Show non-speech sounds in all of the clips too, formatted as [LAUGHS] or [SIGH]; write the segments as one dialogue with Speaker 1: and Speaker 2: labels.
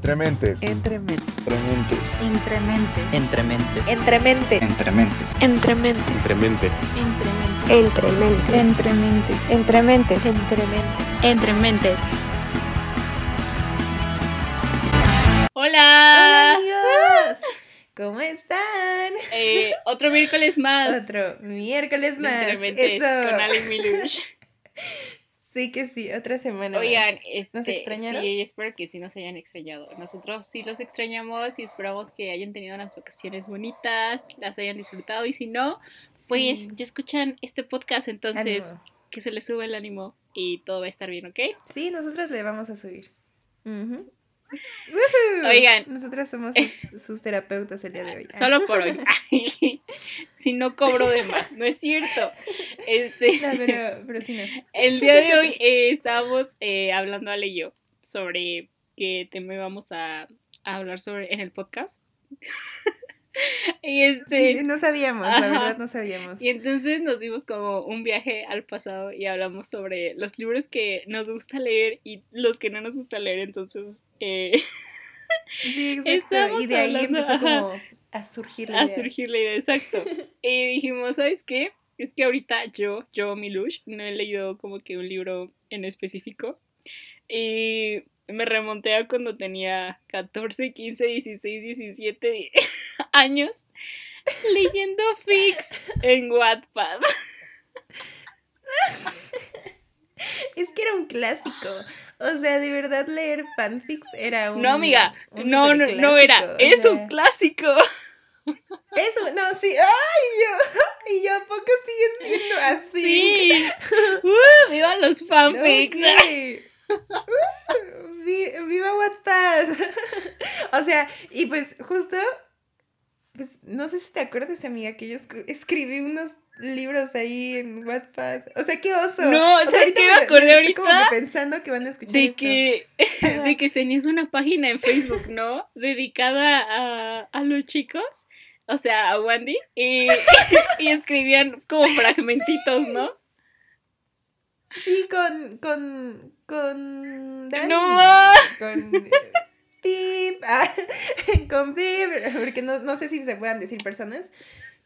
Speaker 1: Entrementes.
Speaker 2: Entrementes.
Speaker 3: Entrementes.
Speaker 4: Entremente.
Speaker 2: Entremente.
Speaker 5: Entrementes.
Speaker 3: Entrementes.
Speaker 6: Entrementes.
Speaker 3: Entrementes.
Speaker 2: Entrementes.
Speaker 3: Entrementes.
Speaker 2: Entrementes.
Speaker 3: Entrementes.
Speaker 7: Hola.
Speaker 2: amigos. ¿Cómo están?
Speaker 7: Eh, otro miércoles más.
Speaker 2: Otro miércoles más.
Speaker 7: Entrementes
Speaker 2: Eso.
Speaker 7: con Ale Milush.
Speaker 2: Sí que sí, otra semana
Speaker 7: Oigan,
Speaker 2: más.
Speaker 7: este,
Speaker 2: ¿Nos extrañaron?
Speaker 7: Sí, espero que sí nos hayan extrañado. Nosotros sí los extrañamos y esperamos que hayan tenido unas vacaciones bonitas, las hayan disfrutado y si no, pues
Speaker 2: Sí.
Speaker 7: ya escuchan este podcast, entonces
Speaker 2: Ánimo.
Speaker 7: que se les sube el ánimo y todo va a estar bien, ¿ok?
Speaker 2: Sí, nosotros le vamos a subir. ¡Woohoo!
Speaker 7: Oigan.
Speaker 2: Nosotros somos sus, sus terapeutas el día de hoy. [LAUGHS]
Speaker 7: Solo por hoy. [LAUGHS] si no cobro de más, no es cierto. Este,
Speaker 2: No, pero, pero sí no. [LAUGHS]
Speaker 7: El día de hoy eh, estábamos eh, hablando Ale y yo sobre qué tema íbamos a, a hablar sobre en el podcast. [LAUGHS] y este
Speaker 2: Sí, no sabíamos, la
Speaker 7: Ajá.
Speaker 2: verdad no sabíamos.
Speaker 7: y entonces nos dimos como un viaje al pasado y hablamos sobre los libros que nos gusta leer y los que no nos gusta leer. Entonces, eh,
Speaker 2: Sí, exacto.
Speaker 7: Estamos
Speaker 2: Y de ahí
Speaker 7: hablando,
Speaker 2: empezó como a surgir la
Speaker 7: a
Speaker 2: idea.
Speaker 7: surgir la idea, exacto. [LAUGHS] y dijimos, ¿sabes qué? Es que ahorita yo, yo, Milush, no he leído como que un libro en específico. Y me remonté a cuando tenía 14, 15, 16, 17 años leyendo fics en Wattpad.
Speaker 2: Es que era un clásico. O sea, de verdad leer fanfics era un.
Speaker 7: No, amiga,
Speaker 2: un
Speaker 7: no, no, no era. Es un clásico.
Speaker 2: Eso, no, sí. ¡Ay! Yo, [LAUGHS] ¿Y yo a poco sigue siendo así?
Speaker 7: Sí. [LAUGHS] Uh, ¡Viva los fanfics! [LAUGHS]
Speaker 2: Uh. [LAUGHS] o sea, y pues justo. Pues no sé si te acuerdas, amiga, que yo escri- escribí unos libros ahí en Wattpad. O sea, qué oso.
Speaker 7: No,
Speaker 2: O sea,
Speaker 7: ¿sabes qué me
Speaker 2: me-
Speaker 7: acordé
Speaker 2: como
Speaker 7: ahorita?
Speaker 2: que pensando que van a escuchar
Speaker 7: de
Speaker 2: esto.
Speaker 7: que, [LAUGHS] [LAUGHS] de que tenías una página en Facebook, ¿no? Dedicada a, a los chicos, o sea, a Wendy, y, y escribían como fragmentitos, ¿no?
Speaker 2: Sí, con. con. con. Dani.
Speaker 7: No
Speaker 2: Con. Pip. [LAUGHS] ah, con Pip. Porque no, no sé si se puedan decir personas.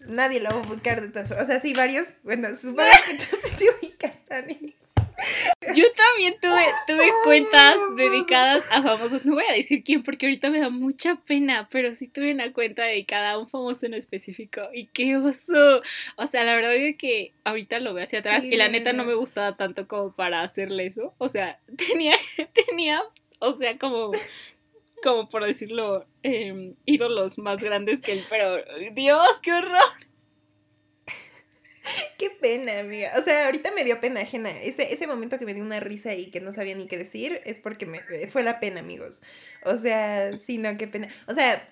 Speaker 2: Nadie lo va a ubicar de todas formas. O sea, sí, varios. Bueno, supongo que tú sí te ubicas, Dani.
Speaker 7: Yo también tuve, tuve cuentas dedicadas a famosos. No voy a decir quién porque ahorita me da mucha pena, pero sí tuve una cuenta dedicada a un famoso en específico. Y qué oso. O sea, la verdad es que ahorita lo veo hacia atrás
Speaker 2: Sí,
Speaker 7: y la neta no me gustaba tanto como para hacerle eso. O sea, [LAUGHS] tenía, tenía, o sea, como, como por decirlo, em, ídolos más grandes que él, pero Dios, qué horror. [LAUGHS]
Speaker 2: Qué pena, amiga. O sea, ahorita me dio pena ajena. Ese, ese momento que me dio una risa y que no sabía ni qué decir es porque me fue la pena, amigos. O sea, sí, no, qué pena. O sea,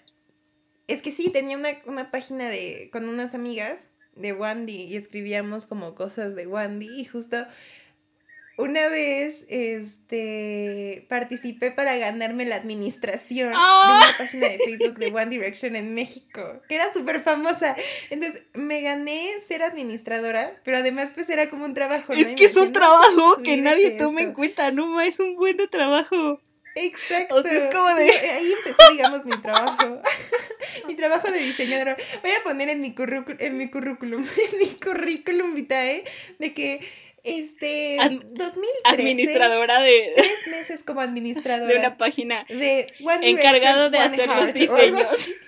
Speaker 2: es que sí, tenía una, una página de con unas amigas de Wandy y escribíamos como cosas de Wandy y justo una vez este participé para ganarme la administración
Speaker 7: ¡Ah!
Speaker 2: de una página de Facebook de One Direction en México, que era súper famosa. Entonces, me gané ser administradora, pero además pues era como un trabajo. ¿no?
Speaker 7: Es que es un trabajo que nadie toma en
Speaker 2: esto.
Speaker 7: cuenta, no es un buen de trabajo.
Speaker 2: Exacto.
Speaker 7: O sea, es como de-
Speaker 2: Sí, ahí empezó, digamos, mi trabajo. [LAUGHS] mi trabajo de diseñadora. Voy a poner en mi currículum, en mi currículum, [LAUGHS] en mi currículum vitae, de que este
Speaker 7: Ad-
Speaker 2: 2013
Speaker 7: Administradora de, [LAUGHS]
Speaker 2: tres meses como administradora
Speaker 7: de una página.
Speaker 2: de One
Speaker 7: Encargado
Speaker 2: Direction,
Speaker 7: de
Speaker 2: One
Speaker 7: hacer los
Speaker 2: Heart, algo
Speaker 7: diseños. [LAUGHS]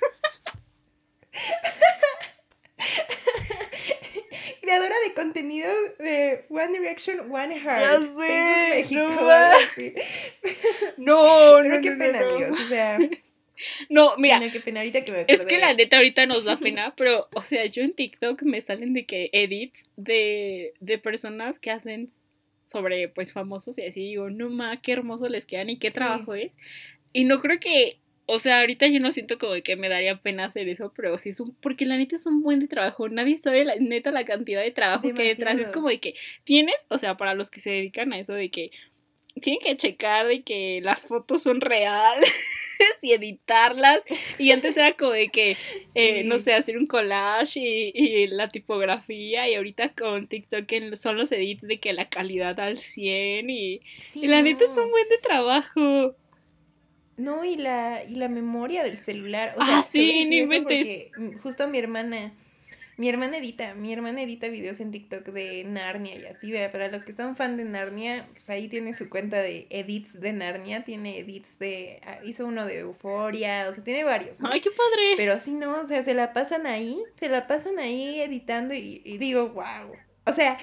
Speaker 2: Creadora de contenido de One Direction, One Heart.
Speaker 7: Ya
Speaker 2: Facebook
Speaker 7: sé,
Speaker 2: México,
Speaker 7: no. No, [LAUGHS]
Speaker 2: Pero
Speaker 7: no,
Speaker 2: qué
Speaker 7: no,
Speaker 2: pena,
Speaker 7: no, no.
Speaker 2: amigos. O sea,
Speaker 7: No, mira,
Speaker 2: no, qué pena ahorita que me
Speaker 7: es
Speaker 2: acordé.
Speaker 7: que la neta ahorita nos da pena, [LAUGHS] pero, o sea, yo en TikTok me salen de que edits de, de personas que hacen sobre, pues, famosos y así, digo, no ma, qué hermoso les quedan y qué
Speaker 2: Sí.
Speaker 7: trabajo es. Y no creo que, o sea, ahorita yo no siento como que me daría pena hacer eso, pero sí es un, porque la neta es un buen de trabajo, nadie sabe la neta la cantidad de trabajo que hay detrás, es
Speaker 2: Demasiado.
Speaker 7: como de que tienes, o sea, para los que se dedican a eso de que tienen que checar de que las fotos son reales [LAUGHS] y editarlas. Y antes era como de que, eh,
Speaker 2: Sí.
Speaker 7: no sé, hacer un collage y, y la tipografía. Y ahorita con TikTok son los edits de que la calidad al 100 y,
Speaker 2: Sí,
Speaker 7: y la neta es
Speaker 2: no.
Speaker 7: un buen de trabajo.
Speaker 2: No, y la, y la memoria del celular. O
Speaker 7: Ah,
Speaker 2: sea,
Speaker 7: sí,
Speaker 2: te voy a decir
Speaker 7: no
Speaker 2: eso
Speaker 7: inventes.
Speaker 2: justo mi hermana, mi hermana edita, mi hermana edita videos en TikTok de Narnia y así, vea, para los que son fan de Narnia, pues ahí tiene su cuenta de edits de Narnia, tiene edits de, ah, hizo uno de Euforia, o sea, tiene varios. ¿no?
Speaker 7: Ay, qué padre.
Speaker 2: Pero sí, no, o sea, se la pasan ahí, se la pasan ahí editando y, y digo, wow. O sea,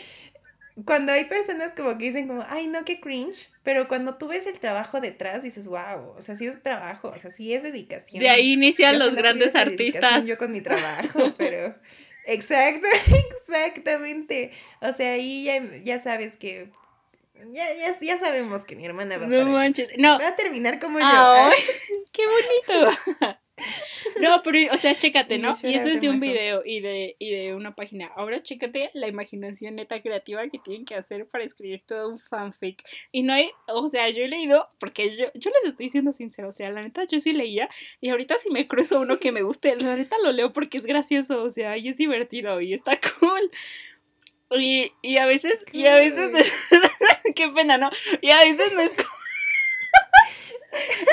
Speaker 2: cuando hay personas como que dicen como, ay, no, qué cringe, pero cuando tú ves el trabajo detrás, dices, wow, o sea, sí es trabajo, o sea, sí es dedicación.
Speaker 7: De ahí inician
Speaker 2: Yo
Speaker 7: los grandes artistas.
Speaker 2: Yo con mi trabajo, [LAUGHS] pero... Exacto, [LAUGHS] exactamente. O sea, ahí ya, ya sabes que... Ya, ya, ya sabemos que mi hermana va,
Speaker 7: No
Speaker 2: para-
Speaker 7: manches. No,
Speaker 2: va a terminar como yo. [LAUGHS]
Speaker 7: Qué bonito. [LAUGHS] No, pero, o sea, chécate, [LAUGHS] ¿no? Y eso es de un video y de, y de una página. Ahora chécate la imaginación neta creativa que tienen que hacer para escribir todo un fanfic. Y no hay, o sea, yo he leído, porque yo, yo les estoy siendo sincero, o sea, la neta yo sí leía, y ahorita si me cruzo uno que me guste, la neta lo leo porque es gracioso, o sea, y es divertido y está [LAUGHS] cool. Y, y a veces, y a veces, [LAUGHS] qué pena, ¿no? Y a veces no es como...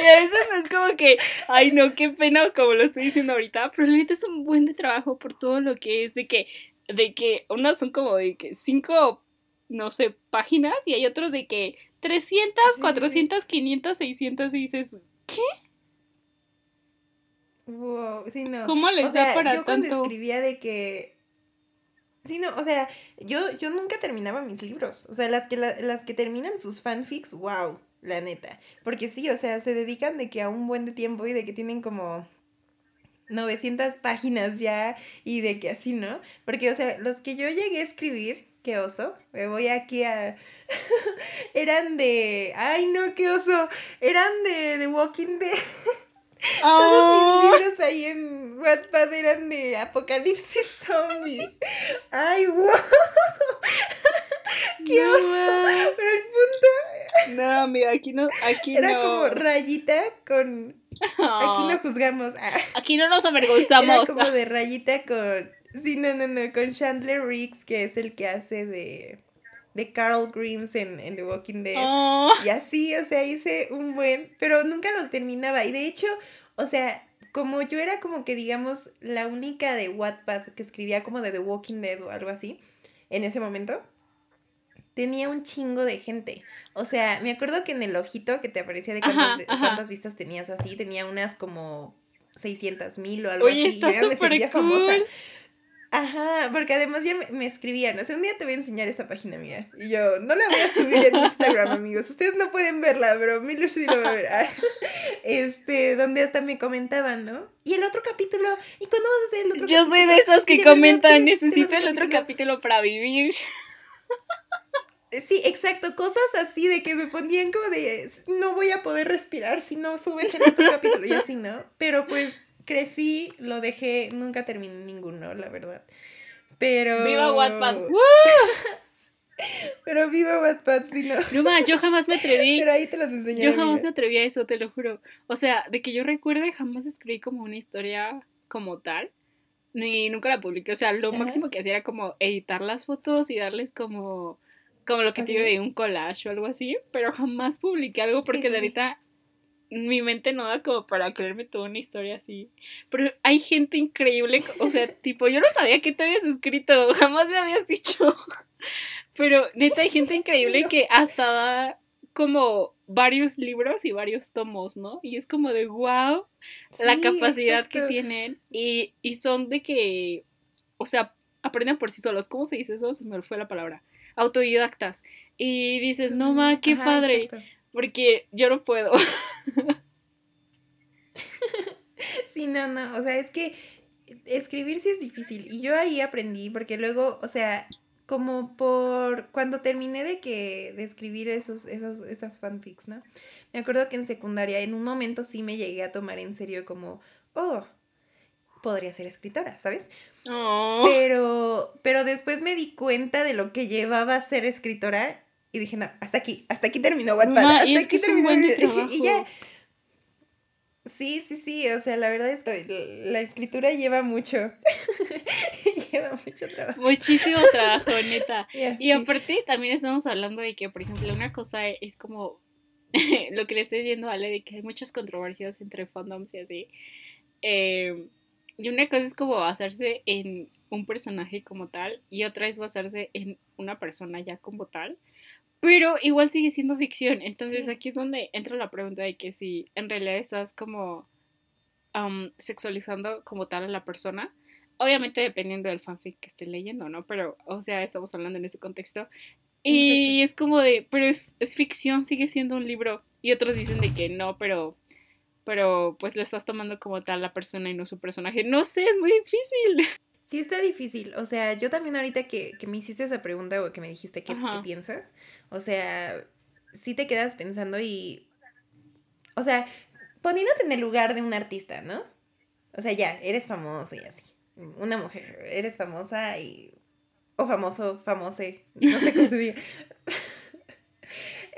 Speaker 7: Y a veces no es como que, ay no, qué pena como lo estoy diciendo ahorita, pero neta es un buen de trabajo por todo lo que es de que, de que unas son como de que cinco, no sé, páginas y hay otros de que 300,
Speaker 2: Sí, sí, sí.
Speaker 7: 400, 500, 600 y dices,
Speaker 2: wow, sí, no.
Speaker 7: ¿cómo les
Speaker 2: o sea,
Speaker 7: da para
Speaker 2: yo cuando
Speaker 7: tanto?
Speaker 2: escribía de que sí no o sea yo yo nunca terminaba mis libros o sea las que la- las que terminan sus fanfics wow la neta porque sí o sea se dedican de que a un buen de tiempo y de que tienen como 900 páginas ya y de que así no porque o sea los que yo llegué a escribir qué oso me voy aquí a [LAUGHS] eran de ay no qué oso eran de The Walking Dead [LAUGHS] todos mis libros ahí en Wattpad eran de apocalipsis zombie. Ay, wow. [LAUGHS] ¡Qué oso! Pero el punto
Speaker 7: No, amiga, aquí no, aquí
Speaker 2: era
Speaker 7: no.
Speaker 2: como rayita con... Aquí no juzgamos. Ah,
Speaker 7: Aquí no nos
Speaker 2: Era
Speaker 7: avergonzamos.
Speaker 2: como de rayita con... Sí, no, no, no. Con Chandler Riggs, que es el que hace de... De Carl Grimes en, en The Walking Dead.
Speaker 7: Oh.
Speaker 2: Y así, o sea, hice un buen, pero nunca los terminaba. Y de hecho, o sea, como yo era como que, digamos, la única de Wattpad que escribía como de The Walking Dead o algo así, en ese momento, tenía un chingo de gente. O sea, me acuerdo que en el ojito que te aparecía de cuántas,
Speaker 7: Ajá,
Speaker 2: de-
Speaker 7: ajá.
Speaker 2: cuántas vistas tenías o así, tenía unas como 600 mil o algo
Speaker 7: Oye,
Speaker 2: así. yo
Speaker 7: está
Speaker 2: ya me sentía
Speaker 7: cool.
Speaker 2: famosa. Ajá, porque además ya me, me escribían, o sea, un día te voy a enseñar esa página mía. Y yo, no la voy a subir en Instagram, amigos. Ustedes no pueden verla, pero Miller sí lo va a ver. Ah, [LAUGHS] Este, donde hasta me comentaban, ¿no? Y el otro capítulo, ¿y cuándo vas a hacer el otro
Speaker 7: Yo soy
Speaker 2: capítulo?
Speaker 7: de esas que comentan, necesito el otro capítulo para vivir.
Speaker 2: Sí, exacto, cosas así de que me ponían como de, no voy a poder respirar si no subes el otro capítulo y así, ¿no? Pero pues crecí, lo dejé, nunca terminé ninguno, la verdad. Pero...
Speaker 7: ¡Viva Wattpad! [LAUGHS] ¡Woo!
Speaker 2: Pero viva Wattpad, sí, no.
Speaker 7: No ma, yo jamás me atreví.
Speaker 2: Pero ahí te los enseñé.
Speaker 7: Yo jamás me atreví a eso, te lo juro. O sea, de que yo recuerde, jamás escribí como una historia como tal. Ni nunca la publiqué. O sea, lo
Speaker 2: Ajá.
Speaker 7: máximo que hacía era como editar las fotos y darles como. Como lo que te digo de un collage o algo así. Pero jamás publiqué algo porque
Speaker 2: sí,
Speaker 7: de
Speaker 2: sí.
Speaker 7: ahorita mi mente no da como para creerme toda una historia así. Pero hay gente increíble. O sea, [LAUGHS] tipo, yo no sabía que te habías escrito. Jamás me habías dicho. [LAUGHS] Pero neta, hay gente [LAUGHS] increíble
Speaker 2: no.
Speaker 7: que hasta da como varios libros y varios tomos, ¿no? Y es como de wow la capacidad que
Speaker 2: exacto.
Speaker 7: tienen. Y, y son de que, o sea, aprenden por sí solos. ¿Cómo se dice eso? Se me fue la palabra. Autodidactas. Y dices, no, ma, qué
Speaker 2: Ajá,
Speaker 7: padre.
Speaker 2: exacto.
Speaker 7: Porque yo no puedo. [LAUGHS]
Speaker 2: Sí, no, no, o sea, es que escribir sí es difícil y yo ahí aprendí porque luego, o sea, como por cuando terminé de que de escribir esos esos esas fanfics, ¿no? Me acuerdo que en secundaria en un momento sí me llegué a tomar en serio como, oh, podría ser escritora, ¿sabes?
Speaker 7: Oh.
Speaker 2: Pero pero después me di cuenta de lo que llevaba a ser escritora y dije, no, hasta aquí, hasta aquí terminó Wattpad, hasta
Speaker 7: es
Speaker 2: aquí terminó [LAUGHS] y ya. Sí, sí, sí, o sea, la verdad es que la escritura lleva mucho, [LAUGHS] lleva mucho trabajo.
Speaker 7: Muchísimo trabajo, neta. [LAUGHS]
Speaker 2: Y
Speaker 7: aparte también estamos hablando de que, por ejemplo, una cosa es como lo que le estoy diciendo a Ale de que hay muchas controversias entre fandoms y así. Eh, y una cosa es como basarse en un personaje como tal y otra es basarse en una persona ya como tal. Pero igual sigue siendo ficción. Entonces
Speaker 2: Sí.
Speaker 7: aquí es donde entra la pregunta de que si en realidad estás como am, sexualizando como tal a la persona. Obviamente dependiendo del fanfic que esté leyendo, ¿no? Pero, o sea, estamos hablando en ese contexto. Y es como de, pero es, es ficción, sigue siendo un libro. Y otros dicen de que no, pero, pero pues le estás tomando como tal la persona y no su personaje. No sé, es muy difícil. [LAUGHS]
Speaker 2: Sí, está difícil. O sea, yo también ahorita que, que me hiciste esa pregunta o que me dijiste qué piensas, o sea, sí te quedas pensando y, o sea, poniéndote en el lugar de un artista, ¿no? O sea, ya, eres famoso y así. Una mujer, eres famosa y... O famoso, famose, no sé cómo se diga. [LAUGHS]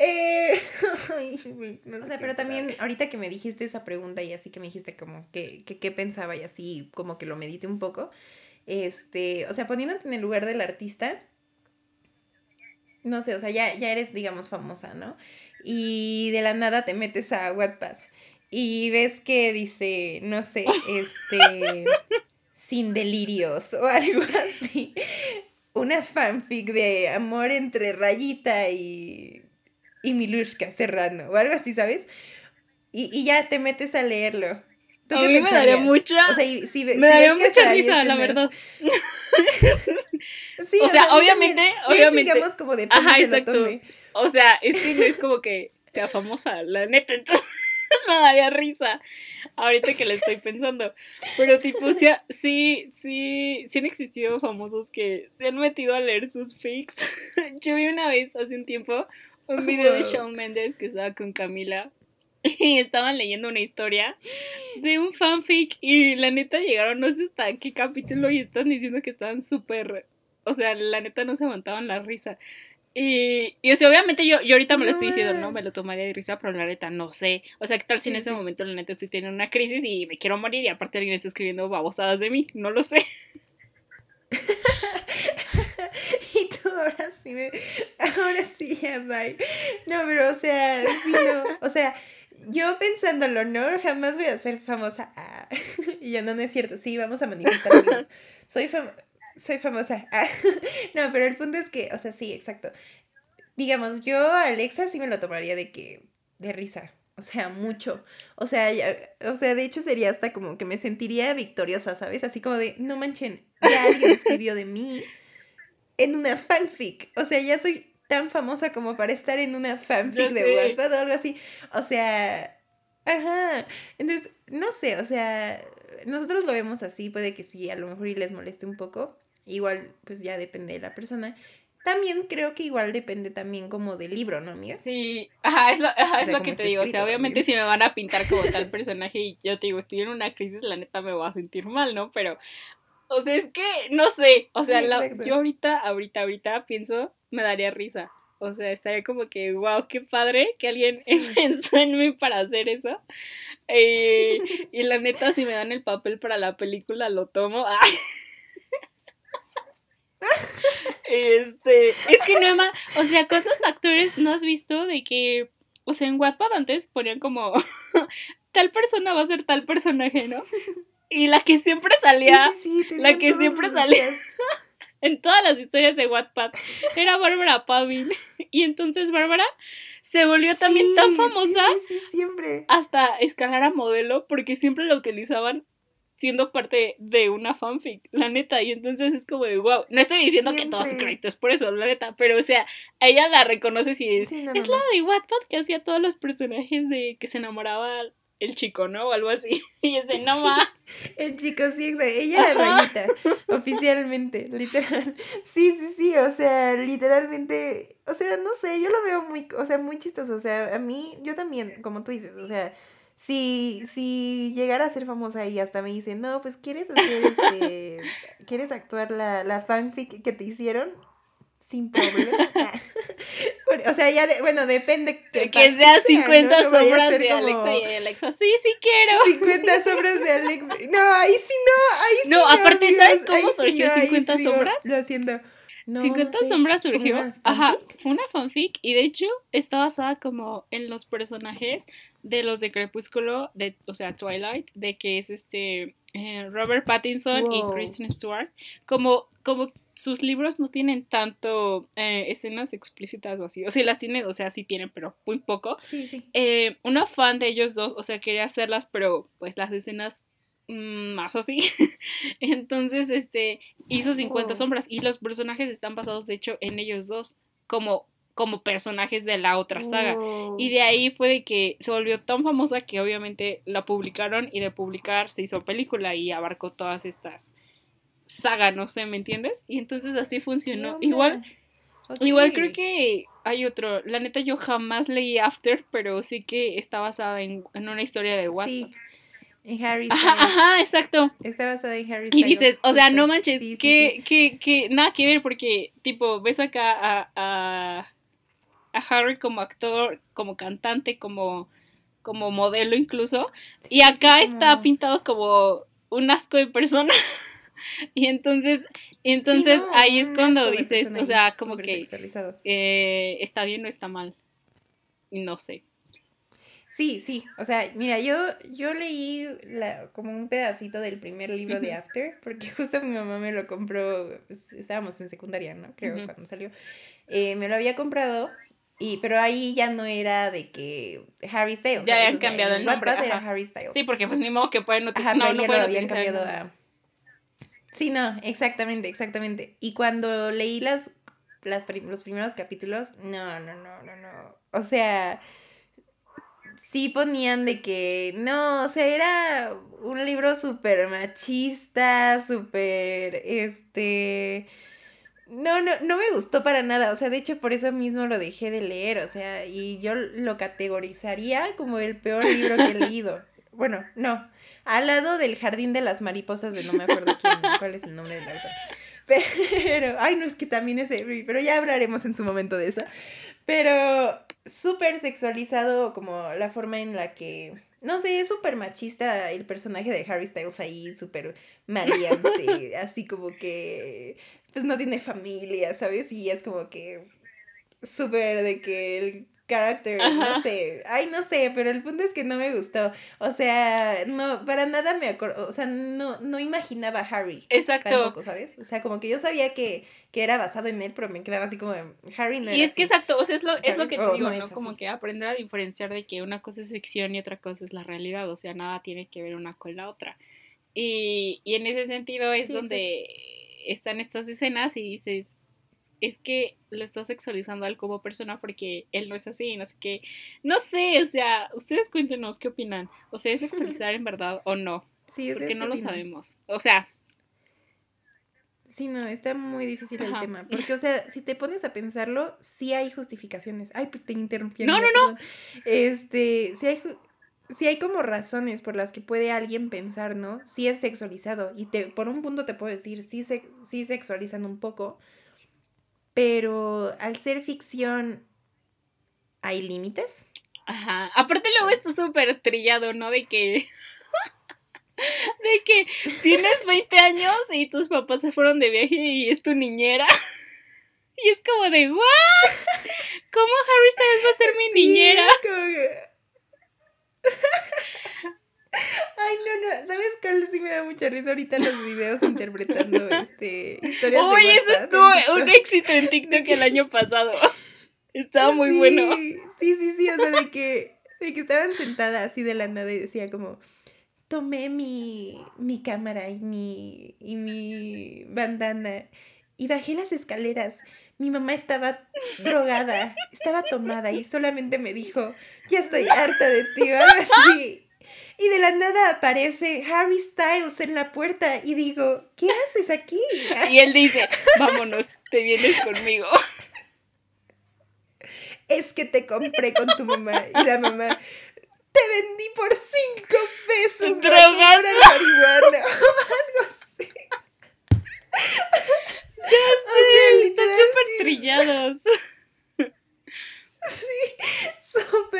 Speaker 2: Eh, [LAUGHS] ay, güey, no sé, pero también ahorita que me dijiste esa pregunta y así que me dijiste como que que qué pensaba y así como que lo medité un poco, este, o sea, poniéndote en el lugar del artista, no sé, o sea, ya, ya eres, digamos, famosa, ¿no? Y de la nada te metes a Wattpad y ves que dice, no sé, este, [LAUGHS] sin delirios o algo así, una fanfic de amor entre Rayita y, y Milushka Serrano o algo así, ¿sabes? Y, y ya te metes a leerlo. ¿Tú
Speaker 7: A
Speaker 2: qué
Speaker 7: mí me daría mucha-
Speaker 2: O sea, y si ve-
Speaker 7: Me
Speaker 2: si
Speaker 7: daría mucha risa, la verdad. [LAUGHS]
Speaker 2: Sí,
Speaker 7: O sea, obviamente-
Speaker 2: también.
Speaker 7: Obviamente-
Speaker 2: digamos como de
Speaker 7: Ajá, exacto.
Speaker 2: tome.
Speaker 7: O sea, es que no es como que sea famosa, la neta, [LAUGHS] entonces me daría risa ahorita que le estoy pensando. Pero tipo, sí, sí, sí han existido famosos que se han metido a leer sus fics. [LAUGHS] Yo vi una vez, hace un tiempo, un video de. Shawn Mendes que estaba con Camila [LAUGHS] y estaban leyendo una historia de un fanfic y la neta llegaron no sé hasta qué capítulo y están diciendo que estaban súper, o sea, la neta no se aguantaban la risa. Y, y o sea, obviamente yo, yo ahorita me lo estoy diciendo. ¿no? Me lo tomaría de risa, pero la neta no sé. O sea, ¿qué tal si en ese momento la neta estoy teniendo una crisis y me quiero morir y aparte alguien está escribiendo babosadas de mí? No lo sé. [LAUGHS] [LAUGHS]
Speaker 2: Y tú ahora sí me... Ahora sí ya, bye. No, pero o sea, sí, no. O sea, yo pensándolo, ¿no? Jamás voy a ser famosa. Ah. [LAUGHS] Y yo, no, no es cierto. Sí, vamos a manifestar amigos. Soy, fam- soy famosa. [LAUGHS] Ah. No, pero el punto es que, o sea, sí, exacto. Digamos, yo a Alexa sí me lo tomaría de que... De risa. O sea, mucho. O sea, ya- o sea, de hecho sería hasta como que me sentiría victoriosa, ¿sabes? Así como de, no manchen, ya alguien escribió de mí en una fanfic. O sea, ya soy tan famosa como para estar en una fanfic de. Wattpad o algo así. O sea, ajá. Entonces, no sé, o sea, nosotros lo vemos así, puede que sí, a lo mejor y les moleste un poco. Igual, pues ya depende de la persona. También creo que igual depende también como del libro, ¿no, amiga?
Speaker 7: Sí, ajá, es lo, ajá, es
Speaker 2: sea,
Speaker 7: lo que te digo. O sea, obviamente
Speaker 2: también.
Speaker 7: si me van a pintar como tal [LAUGHS] personaje y yo te digo, estoy en una crisis, la neta me va a sentir mal, ¿no? Pero, o sea, es que, no sé, o sea,
Speaker 2: Sí,
Speaker 7: la-
Speaker 2: exacto.
Speaker 7: yo ahorita, ahorita, ahorita pienso, me daría risa. O sea, estaría como que, wow, qué padre que alguien [LAUGHS] pensó en mí para hacer eso. Eh, [LAUGHS] y la neta, si me dan el papel para la película, lo tomo. Ay. [LAUGHS] Este, es que no más, o sea, ¿cuántos actores no has visto de que, o sea, en Wattpad antes ponían como tal persona va a ser tal personaje, ¿no? Y la que siempre salía
Speaker 2: Sí, sí, sí,
Speaker 7: la que siempre salía. [LAUGHS] en todas las historias de Wattpad era Bárbara Pavin. Y entonces Bárbara se volvió también tan famosa
Speaker 2: Sí, sí, siempre.
Speaker 7: hasta escalar a modelo porque siempre la utilizaban siendo parte de una fanfic, la neta, y entonces es como de wow, no estoy diciendo que todo su crédito es por eso, la neta, pero o sea, a ella la reconoces y es,
Speaker 2: Sí, no,
Speaker 7: es
Speaker 2: no,
Speaker 7: la de Wattpad que hacía todos los personajes de que se enamoraba el chico, ¿no? O algo así, [LAUGHS] y es de no ma, [LAUGHS]
Speaker 2: El chico sí, exacto. Ella era rayita, oficialmente, [LAUGHS] literal. Sí, sí, sí, o sea, literalmente, o sea, no sé, yo lo veo muy, o sea, muy chistoso, o sea, a mí, yo también, como tú dices, o sea, si, si llegara a ser famosa y hasta me dicen, no, pues quieres hacer este, quieres actuar la, la fanfic que te hicieron, sin problema. [LAUGHS] [LAUGHS] Por- o sea, ya, de- bueno, depende
Speaker 7: que,
Speaker 2: fanfic
Speaker 7: sea 50
Speaker 2: ¿no? No vaya a
Speaker 7: sombras de
Speaker 2: como-
Speaker 7: Alexa y Alexa, sí, sí quiero. [LAUGHS]
Speaker 2: 50 sombras de Alex. No, ahí sí no, ahí sí
Speaker 7: No, aparte,
Speaker 2: amigos,
Speaker 7: ¿sabes cómo surgió
Speaker 2: no, ahí
Speaker 7: 50
Speaker 2: sí digo,
Speaker 7: sombras?
Speaker 2: Lo siento. No,
Speaker 7: 50
Speaker 2: no sé.
Speaker 7: sombras
Speaker 2: ¿Como
Speaker 7: surgió.
Speaker 2: una
Speaker 7: Ajá, fue una fanfic y de hecho está basada como en los personajes de los de Crepúsculo, de, o sea, Twilight, de que es este eh, Robert Pattinson
Speaker 2: Wow.
Speaker 7: y Kristen Stewart. Como, como sus libros no tienen tanto eh, escenas explícitas o así. O sea, las tienen, o sea, sí tienen, pero muy poco.
Speaker 2: Sí, sí.
Speaker 7: Eh, una fan de ellos dos, o sea, quería hacerlas, pero pues las escenas mm, más así. [LAUGHS] Entonces, este, hizo 50
Speaker 2: Oh.
Speaker 7: sombras y los personajes están basados, de hecho, en ellos dos, como, como personajes de la otra saga. Y de ahí fue de que se volvió tan famosa que obviamente la publicaron y de publicar se hizo película y abarcó todas estas sagas, no sé, ¿me entiendes? Y entonces así
Speaker 2: ¿Qué
Speaker 7: funcionó. Igual. Igual creo que hay otro. La neta yo jamás leí After, pero sí que está basada en, en una historia de Wattpad.
Speaker 2: Sí. En Harry
Speaker 7: Ajá,
Speaker 2: Styles.
Speaker 7: ajá, exacto.
Speaker 2: Está basada en Harry
Speaker 7: Y dices, o sea, no manches,
Speaker 2: Sí,
Speaker 7: que,
Speaker 2: sí.
Speaker 7: que, que nada que ver porque, tipo, ves acá a, a, a Harry como actor, como cantante, como, como modelo incluso, y acá
Speaker 2: como-
Speaker 7: está pintado como un asco de persona. [LAUGHS] [LAUGHS] y entonces, entonces
Speaker 2: Sí, no,
Speaker 7: ahí es cuando dices, o sea, como que eh, está bien o está mal. No sé.
Speaker 2: Sí, sí, o sea, mira, yo, yo leí la, como un pedacito del primer libro de. After, porque [LAUGHS] justo mi mamá me lo compró, pues, estábamos en secundaria, ¿no? Creo,
Speaker 7: Ujú.
Speaker 2: cuando salió. Eh, me lo había comprado, y, pero ahí ya no era de que Harry Styles.
Speaker 7: Ya habían
Speaker 2: O sea,
Speaker 7: cambiado el nombre,
Speaker 2: era. Harry Styles.
Speaker 7: Sí, porque pues ni modo que pueden utilizar.
Speaker 2: Ajá,
Speaker 7: No, no
Speaker 2: ya lo habían cambiado a... Sí, no, exactamente, exactamente. Y cuando leí las, las los primeros capítulos, no, no, no, no, no. O sea, sí ponían de que, no, o sea, era un libro súper machista, súper, este... No, no, no me gustó para nada, o sea, de hecho por eso mismo lo dejé de leer, o sea, y yo lo categorizaría como el peor libro que he [LAUGHS] leído. Bueno, no, al lado del Jardín de las Mariposas de no me acuerdo quién, [LAUGHS] cuál es el nombre del autor. Pero, ay, no, es que también es Avery, pero ya hablaremos en su momento de eso. Pero súper sexualizado como la forma en la que, no sé, es súper machista el personaje de Harry Styles ahí, súper maleante, [LAUGHS] así como que, pues no tiene familia, ¿sabes? Y es como que súper de que el carácter, no sé, ay, no sé, pero el punto es que no me gustó. O sea, no, para nada me acuerdo, o sea, no, no imaginaba a Harry.
Speaker 7: Exacto.
Speaker 2: Tampoco, ¿sabes? O sea, como que yo sabía que, que era basado en él, pero me quedaba así como, Harry no
Speaker 7: Y
Speaker 2: era
Speaker 7: es que exacto, o sea, es lo, es lo
Speaker 2: ¿sabes?
Speaker 7: que te digo,
Speaker 2: no
Speaker 7: Como que aprender a diferenciar de que una cosa es ficción y otra cosa es la realidad, o sea, nada tiene que ver una con la otra. Y, y en ese sentido es
Speaker 2: Sí,
Speaker 7: donde están estas escenas y dices, es que lo estás sexualizando a él como persona porque él no es así, no sé qué. No sé, o sea, ustedes cuéntenos qué opinan. O sea, ¿es sexualizar en verdad o no?
Speaker 2: Sí, es
Speaker 7: Porque no lo sabemos. O sea,
Speaker 2: Sí, no, está muy difícil el tema. Porque, o sea, si te pones a pensarlo, sí hay justificaciones. Ay, te interrumpí.
Speaker 7: No, no, no.
Speaker 2: Este, sí hay, ju- sí hay como razones por las que puede alguien pensar, ¿no? Sí es sexualizado. Y te, por un punto te puedo decir, sí, se, sí sexualizan un poco. Pero al ser ficción, ¿hay límites?
Speaker 7: Ajá. Aparte luego esto es súper trillado, ¿no? De que... [LAUGHS] De que tienes 20 años y tus papás se fueron de viaje y es tu niñera. [LAUGHS] Y es como de, ¿what? ¿Cómo Harry Styles va a ser mi
Speaker 2: Sí,
Speaker 7: niñera?
Speaker 2: es como que- Ay, no, no. ¿Sabes cuál sí me da mucha risa ahorita los videos interpretando este historias de
Speaker 7: Uy, eso estuvo un éxito en TikTok el año pasado. [LAUGHS] Estaba muy
Speaker 2: Sí,
Speaker 7: bueno.
Speaker 2: Sí, sí, sí, o sea, de que, de que estaban sentadas así de la nada y decía como, tomé mi, mi cámara y mi, y mi bandana y bajé las escaleras. Mi mamá estaba drogada, estaba tomada y solamente me dijo, ya estoy harta de ti, algo así. Y de la nada aparece Harry Styles en la puerta y digo, ¿qué haces aquí?
Speaker 7: Y él dice, vámonos, te vienes conmigo.
Speaker 2: es que te compré con tu mamá. Y la mamá, te vendí por cinco pesos.
Speaker 7: Drogas.
Speaker 2: marihuana. [LAUGHS] Algo así.
Speaker 7: Sí, están
Speaker 2: literal,
Speaker 7: súper trillados.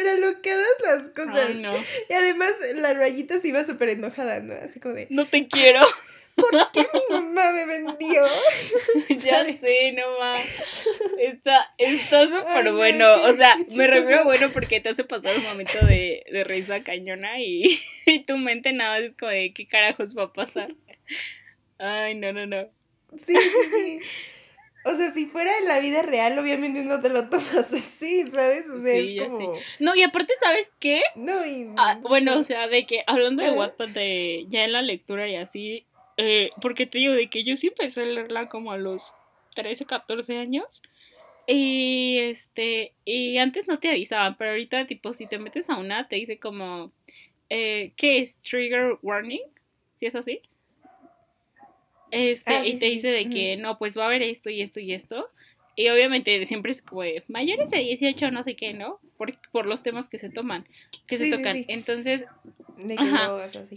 Speaker 2: Súper alocadas las cosas.
Speaker 7: Ay, no.
Speaker 2: Y además la rayita se iba súper enojada, ¿no? Así como de,
Speaker 7: No te quiero.
Speaker 2: ¿Por [LAUGHS] qué mi mamá me vendió? [LAUGHS]
Speaker 7: ya sé, no más. Está está súper bueno. o sea, me refiero bueno porque te hace pasar un momento de, de risa cañona y, [LAUGHS] y, tu mente nada más es como de qué carajos va a pasar. Ay, no, no, no.
Speaker 2: Sí, sí, sí. O sea, si fuera en la vida real, obviamente no te lo tomas [LAUGHS] así, ¿sabes? O sea,
Speaker 7: sí, es como... No, y aparte, ¿sabes qué?
Speaker 2: No, y...
Speaker 7: Ah, bueno, o sea, de que hablando de Wattpad, de ya en la lectura y así, eh, porque te digo de que yo sí empecé a leerla como a los 13, 14 años. Y este, y antes no te avisaban, pero ahorita, tipo, si te metes a una, te dice como, eh, ¿qué es? Trigger warning, si es así. Este, ah, y te dice de que no, pues va a haber esto y esto y esto. Y obviamente siempre es como de mayores de 18, no sé qué, ¿no? Por, por los temas que se toman, que se tocan. Entonces,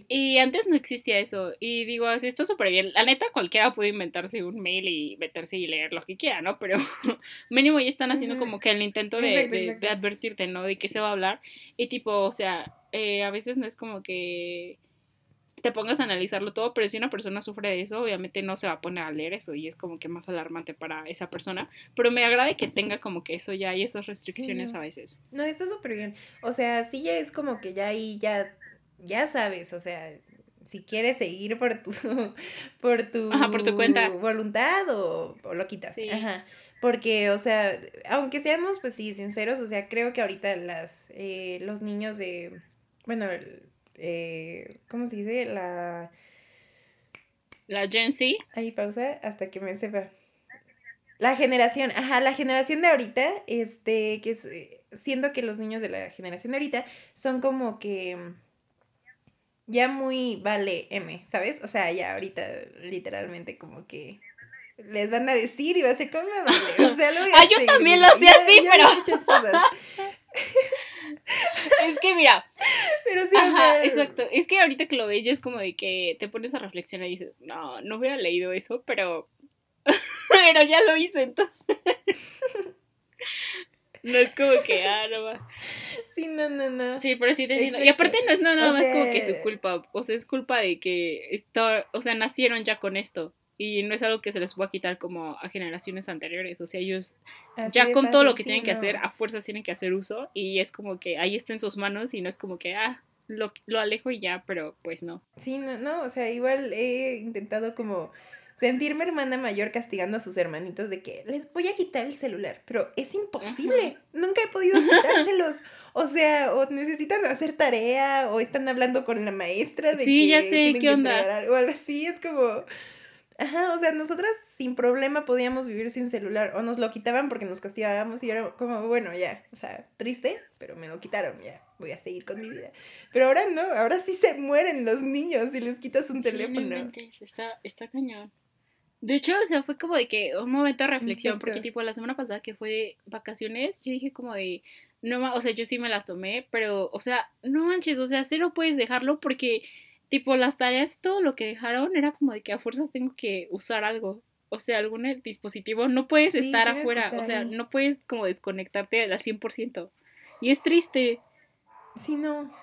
Speaker 7: y antes no existía eso. Y digo, así está súper bien. La neta, cualquiera puede inventarse un mail y meterse y leer lo que quiera, ¿no? Pero [LAUGHS] mínimo ya están haciendo como que el intento de, de, advertirte, ¿no? De qué se va a hablar. Y tipo, o sea, eh, a veces no es como que te pongas a analizarlo todo, pero si una persona sufre de eso, obviamente no se va a poner a leer eso y es como que más alarmante para esa persona. Pero me agrada que tenga como que eso ya y esas restricciones a veces.
Speaker 2: No, está súper bien. O sea, sí ya es como que ya ahí ya, ya sabes, o sea, si quieres seguir por tu, [LAUGHS] por tu,
Speaker 7: por tu cuenta.
Speaker 2: voluntad o, lo quitas. Ajá. Porque, o sea, aunque seamos, pues sí, sinceros, o sea, creo que ahorita las, eh, los niños de, bueno, eh, ¿cómo se dice? La...
Speaker 7: La Gen Z.
Speaker 2: Ahí pausa hasta que me sepa. La generación, ajá, la generación de ahorita, este, que es, siendo que los niños de la generación de ahorita son como que ya muy vale M, ¿sabes? O sea, ya ahorita literalmente como que les van a decir y va a ser como vale. O sea, lo voy a
Speaker 7: Ah, yo también lo hacía así, pero. [LAUGHS] es que mira.
Speaker 2: Pero sí,
Speaker 7: Ajá, exacto. Es que ahorita que lo ves, ya es como de que te pones a reflexionar y dices, no, no hubiera leído eso, pero. [LAUGHS] pero ya lo hice entonces. [LAUGHS] No es como que, ah, no va.
Speaker 2: Sí, no, no, no.
Speaker 7: Sí, pero sí te entiendo. Y aparte no es nada más como que su culpa. O sea, es culpa de que está, o sea, nacieron ya con esto y no es algo que se les pueda quitar como a generaciones anteriores, o sea, ellos ya con todo lo que tienen que hacer, a fuerzas tienen que hacer uso y es como que ahí está en sus manos y no es como que, ah, lo, lo alejo y ya, pero pues no.
Speaker 2: Sí, no, no, o sea, igual he intentado como sentirme hermana mayor castigando a sus hermanitos de que les voy a quitar el celular, pero es imposible, nunca he podido quitárselos. [LAUGHS] O sea, o necesitan hacer tarea, o están hablando con la maestra de
Speaker 7: sí, ya sé, ¿qué onda?
Speaker 2: Algo así, es como, Ajá, o sea, nosotras sin problema podíamos vivir sin celular o nos lo quitaban porque nos castigábamos y era como, bueno, ya, o sea, triste, pero me lo quitaron, ya, voy a seguir con mi vida. Pero ahora no, ahora sí se mueren los niños si les quitas un teléfono.
Speaker 7: está, está cañón. De hecho, o sea, fue como de que un momento de reflexión, porque tipo la semana pasada que fue vacaciones, yo dije como de, no, o sea, yo sí me las tomé, pero, o sea, no manches, o sea, cero puedes dejarlo porque tipo las tareas y todo lo que dejaron era como de que a fuerzas tengo que usar algo. O sea, algún dispositivo, no puedes estar afuera, o sea, no puedes como desconectarte al 100%. Y es triste.
Speaker 2: Sí, no.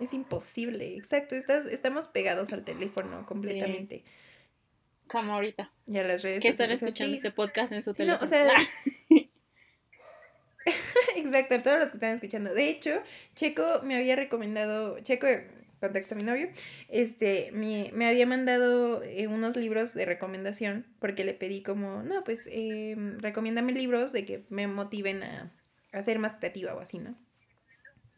Speaker 2: Es imposible, exacto, estás, estamos pegados al teléfono completamente.
Speaker 7: Como ahorita.
Speaker 2: Y a las redes
Speaker 7: Que están escuchando ese podcast en su teléfono.
Speaker 2: o sea, [LAUGHS] [LAUGHS] Exacto, todos los que están escuchando. De hecho, Checo me había recomendado, Checo contexto a mi novio, este, me, me había mandado eh, unos libros de recomendación porque le pedí como, no, pues eh, recomiéndame libros de que me motiven a, a ser más creativa o así, ¿no?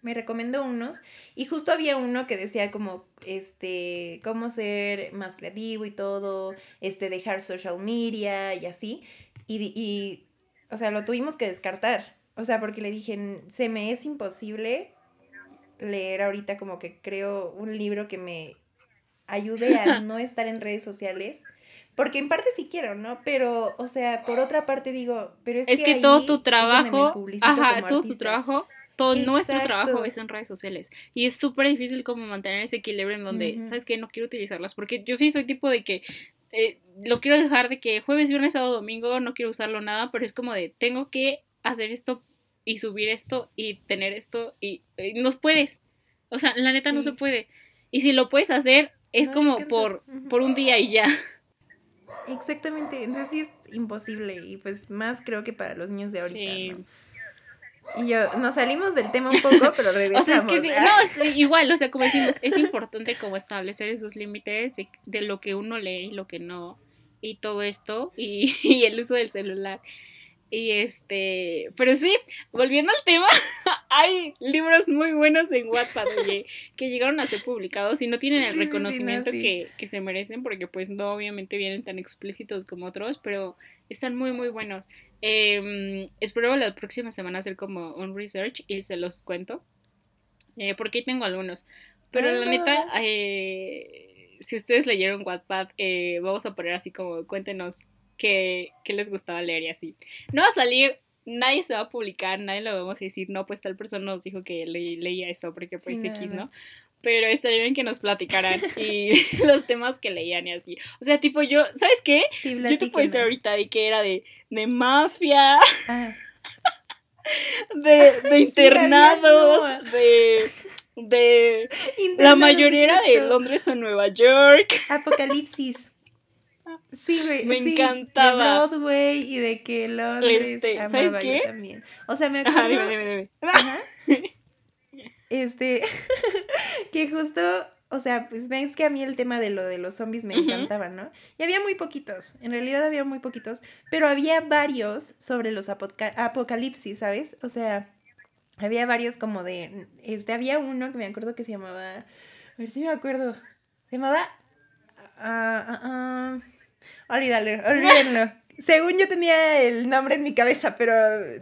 Speaker 2: me recomendó unos y justo había uno que decía como este cómo ser más creativo y todo este dejar social media y así y, y o sea lo tuvimos que descartar o sea porque le dije se me es imposible leer ahorita como que creo un libro que me ayude a no estar en redes sociales. Porque en parte sí quiero, ¿no? Pero, o sea, por otra parte digo, pero es,
Speaker 7: es que, todo tu trabajo, ajá, todo tu trabajo, todo nuestro trabajo es en redes sociales. Y es súper difícil como mantener ese equilibrio en donde, ¿sabes qué? No quiero utilizarlas. Porque yo sí soy tipo de que eh, lo quiero dejar de que jueves, viernes, sábado, domingo, no quiero usarlo nada, pero es como de, tengo que hacer esto y subir esto y tener esto y, no puedes. O sea, la neta no se puede. Y si lo puedes hacer, es
Speaker 2: No
Speaker 7: como por, por un día y ya.
Speaker 2: Exactamente, entonces sí es imposible y pues más creo que para los niños de ahorita.
Speaker 7: Sí.
Speaker 2: ¿no? Y yo, nos salimos del tema un poco, pero [LAUGHS]
Speaker 7: O
Speaker 2: regresamos.
Speaker 7: sea, es que sí, no, es igual, o sea, como decimos, es importante como establecer esos límites de, de lo que uno lee y lo que no, y todo esto, y, [LAUGHS] y el uso del celular. Y este, pero sí, volviendo al tema, [LAUGHS] hay libros muy buenos en Wattpad, oye, que llegaron a ser publicados y no tienen el
Speaker 2: Sí, sí, sí, no,
Speaker 7: reconocimiento que, que se merecen porque pues no obviamente vienen tan explícitos como otros, pero están muy muy buenos. Eh, espero la próxima semana hacer como un research y se los cuento, eh, porque ahí tengo algunos. Pero la neta, eh, si ustedes leyeron Wattpad, eh, vamos a poner así como, cuéntenos qué, qué les gustaba leer y así. No va a salir, nadie se va a publicar, nadie lo vamos a decir, no, pues tal persona nos dijo que le- leía esto porque pues
Speaker 2: Sí,
Speaker 7: X. ¿no? Pero estaría bien que nos platicaran y [LAUGHS] los temas que leían y así. O sea, tipo yo, ¿sabes qué?
Speaker 2: sí,
Speaker 7: Yo te puedo decir ahorita de que era de, de mafia,
Speaker 2: Ah, [LAUGHS]
Speaker 7: de, de internados,
Speaker 2: había,
Speaker 7: de, de... La mayoría era de. Londres o Nueva York.
Speaker 2: Apocalipsis. Sí, güey.
Speaker 7: Me
Speaker 2: sí,
Speaker 7: encantaba.
Speaker 2: De Broadway y de que Londres.
Speaker 7: Este,
Speaker 2: amaba
Speaker 7: ¿sabes
Speaker 2: yo
Speaker 7: qué?
Speaker 2: también. O sea, me [LAUGHS] acuerdo.
Speaker 7: Ajá, dime, dime, dime. [LAUGHS]
Speaker 2: Ajá. Este, [LAUGHS] que justo, o sea, pues ves que a mí el tema de lo de los zombies me encantaba, ¿no? Y había muy poquitos, en realidad había muy poquitos, pero había varios sobre los apoca- apocalipsis, ¿sabes? O sea, había varios como de, este, había uno que me acuerdo que se llamaba, a ver si me acuerdo, se llamaba, ah, ah, ah, olvídalo, [LAUGHS] olvídenlo. Según yo tenía el nombre en mi cabeza, pero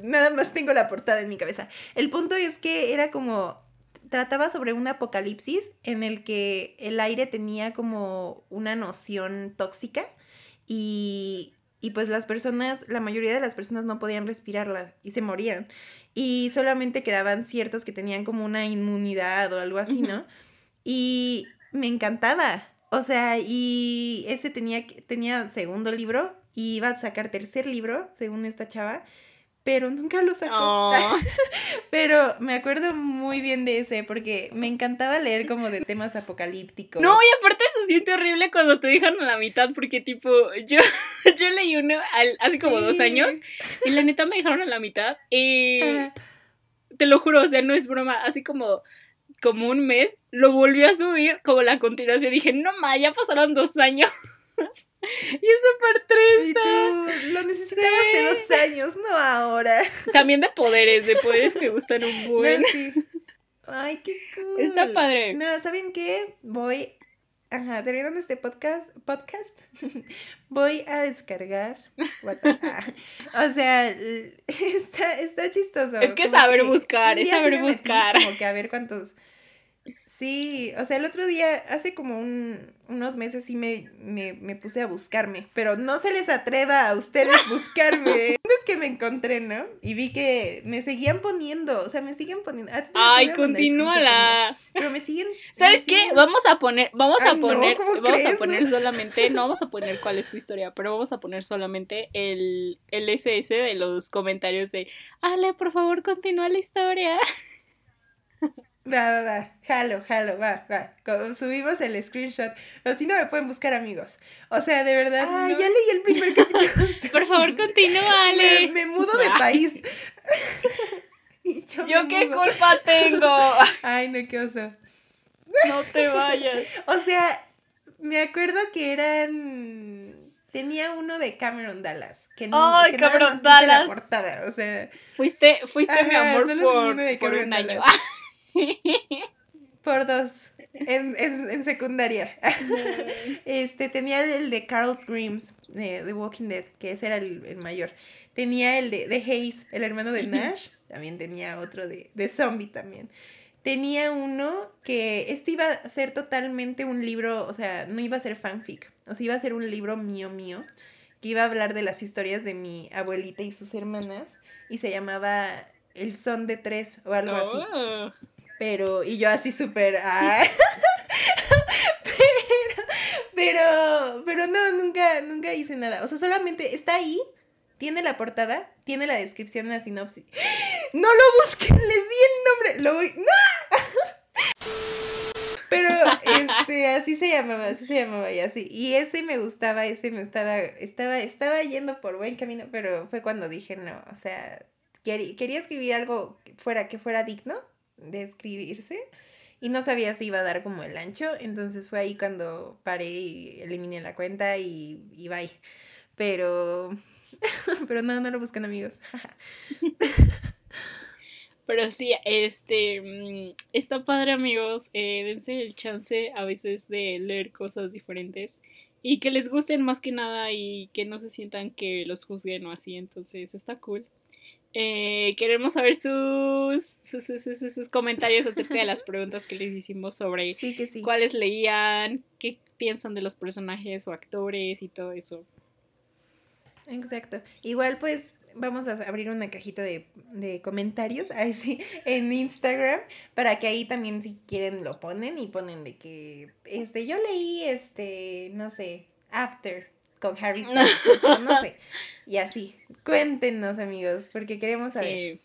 Speaker 2: nada más tengo la portada en mi cabeza. El punto es que era como trataba sobre un apocalipsis en el que el aire tenía como una noción tóxica y, y pues las personas, la mayoría de las personas no podían respirarla y se morían. Y solamente quedaban ciertos que tenían como una inmunidad o algo así, ¿no? Y me encantaba. O sea, y ese tenía, tenía segundo libro y iba a sacar tercer libro, según esta chava, pero nunca lo sacó.
Speaker 7: Oh. [LAUGHS]
Speaker 2: Pero me acuerdo muy bien de ese porque me encantaba leer como de temas apocalípticos.
Speaker 7: No, y aparte se siente horrible cuando te dejan a la mitad porque tipo, yo, [LAUGHS] yo leí uno al- hace como dos años y la neta me dejaron a la mitad y te lo juro, o sea, no es broma, así como como un mes, lo volvió a subir como la continuación. Dije, no ma, ya pasaron dos años. [LAUGHS] y es súper triste.
Speaker 2: tú lo necesitabas
Speaker 7: Sí.
Speaker 2: hace dos años, no ahora. [LAUGHS]
Speaker 7: También de poderes, de poderes me gustan un buen.
Speaker 2: No, sí. Ay, qué cool.
Speaker 7: Está padre.
Speaker 2: No, ¿saben qué? Voy. Ajá, terminando este podcast, podcast, [LAUGHS] voy a descargar. ah, o sea, está, está chistoso.
Speaker 7: Es que saber buscar,
Speaker 2: un
Speaker 7: es saber buscar.
Speaker 2: Como que a ver cuántos. Sí, o sea, el otro día, hace como un- unos meses sí me, me, me puse a buscarme, pero no se les atreva a ustedes [LAUGHS] buscarme. es que me encontré, ¿no? Y vi que me seguían poniendo, o sea, me siguen poniendo. Ah,
Speaker 7: Ay, continúala.
Speaker 2: Pero me siguen.
Speaker 7: ¿Sabes
Speaker 2: me
Speaker 7: qué? Vamos a poner, vamos a
Speaker 2: Ay,
Speaker 7: poner,
Speaker 2: ¿cómo
Speaker 7: vamos a poner solamente, no vamos a poner cuál es tu historia, pero vamos a poner solamente el, el SS de los comentarios de, Ale, por favor, continúa la historia.
Speaker 2: Va, va, va. Jalo, jalo, va, va. Subimos el screenshot. Así no me pueden buscar amigos. O sea, de verdad. Ay,
Speaker 7: no.
Speaker 2: ya leí el primer capítulo. [LAUGHS]
Speaker 7: Por favor, continúa,
Speaker 2: me,
Speaker 7: Ale.
Speaker 2: me mudo de país. [LAUGHS] [LAUGHS] Y yo
Speaker 7: qué
Speaker 2: mudo.
Speaker 7: culpa tengo.
Speaker 2: Ay, no, qué oso.
Speaker 7: No te vayas.
Speaker 2: O sea, me acuerdo que eran. Tenía uno de Cameron Dallas. Que no,
Speaker 7: Ay,
Speaker 2: que nada
Speaker 7: Cameron
Speaker 2: más la
Speaker 7: Dallas.
Speaker 2: portada. O sea,
Speaker 7: Fuiste, fuiste
Speaker 2: Ajá,
Speaker 7: mi amor por, un año.
Speaker 2: Por dos. En, en, en secundaria. [LAUGHS] Este, tenía el de Carl Screams de The Walking Dead, que ese era el, el mayor. Tenía el de, de Hayes, el hermano de Nash. También tenía otro de, de Zombie también. Tenía uno que este iba a ser totalmente un libro, o sea, no iba a ser fanfic. O sea, iba a ser un libro mío, mío, que iba a hablar de las historias de mi abuelita y sus hermanas. Y se llamaba El Son de Tres o algo así. Pero, y yo así súper. [LAUGHS] pero, pero, pero no, nunca, nunca hice nada. O sea, solamente está ahí, tiene la portada, tiene la descripción, la sinopsis. ¡No lo busquen! ¡Les di el nombre! Lo voy. ¡No! [LAUGHS] Pero este, así se llamaba, así se llamaba y así. Y ese me gustaba, ese me estaba, estaba, estaba yendo por buen camino, pero fue cuando dije no, o sea, quería escribir algo fuera, que fuera digno de escribirse y no sabía si iba a dar como el ancho, entonces fue ahí cuando paré y eliminé la cuenta y, y bye. Pero, [LAUGHS] pero no, no lo buscan amigos. [LAUGHS]
Speaker 7: Pero sí, este, mm, está padre amigos, eh, dense el chance a veces de leer cosas diferentes y que les gusten más que nada y que no se sientan que los juzguen o así, entonces está cool. Eh, queremos saber sus sus, sus, comentarios acerca de las preguntas que les hicimos sobre cuáles leían, qué piensan de los personajes o actores y todo eso.
Speaker 2: Exacto. Igual pues vamos a abrir una cajita de, de comentarios [LAUGHS] ahí sí, en Instagram para que ahí también si quieren lo ponen y ponen de que este yo leí este no sé After con Harry [LAUGHS] Styles, no sé. Y así, cuéntenos amigos, porque queremos saber.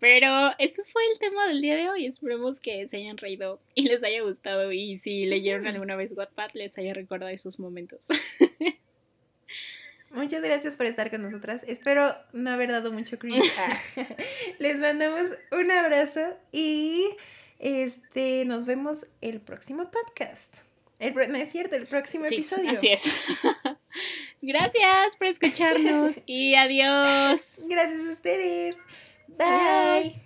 Speaker 7: Pero eso fue el tema del día de hoy. Esperemos que se hayan reído y les haya gustado. Y si leyeron alguna vez Wattpad, les haya recordado esos momentos. [LAUGHS]
Speaker 2: Muchas gracias por estar con nosotras. Espero no haber dado mucho cringe. [LAUGHS] Ah, les mandamos un abrazo y este nos vemos el próximo podcast. El, no es cierto, el próximo episodio.
Speaker 7: Así es. Gracias por escucharnos [LAUGHS] y adiós.
Speaker 2: Gracias a ustedes. Bye.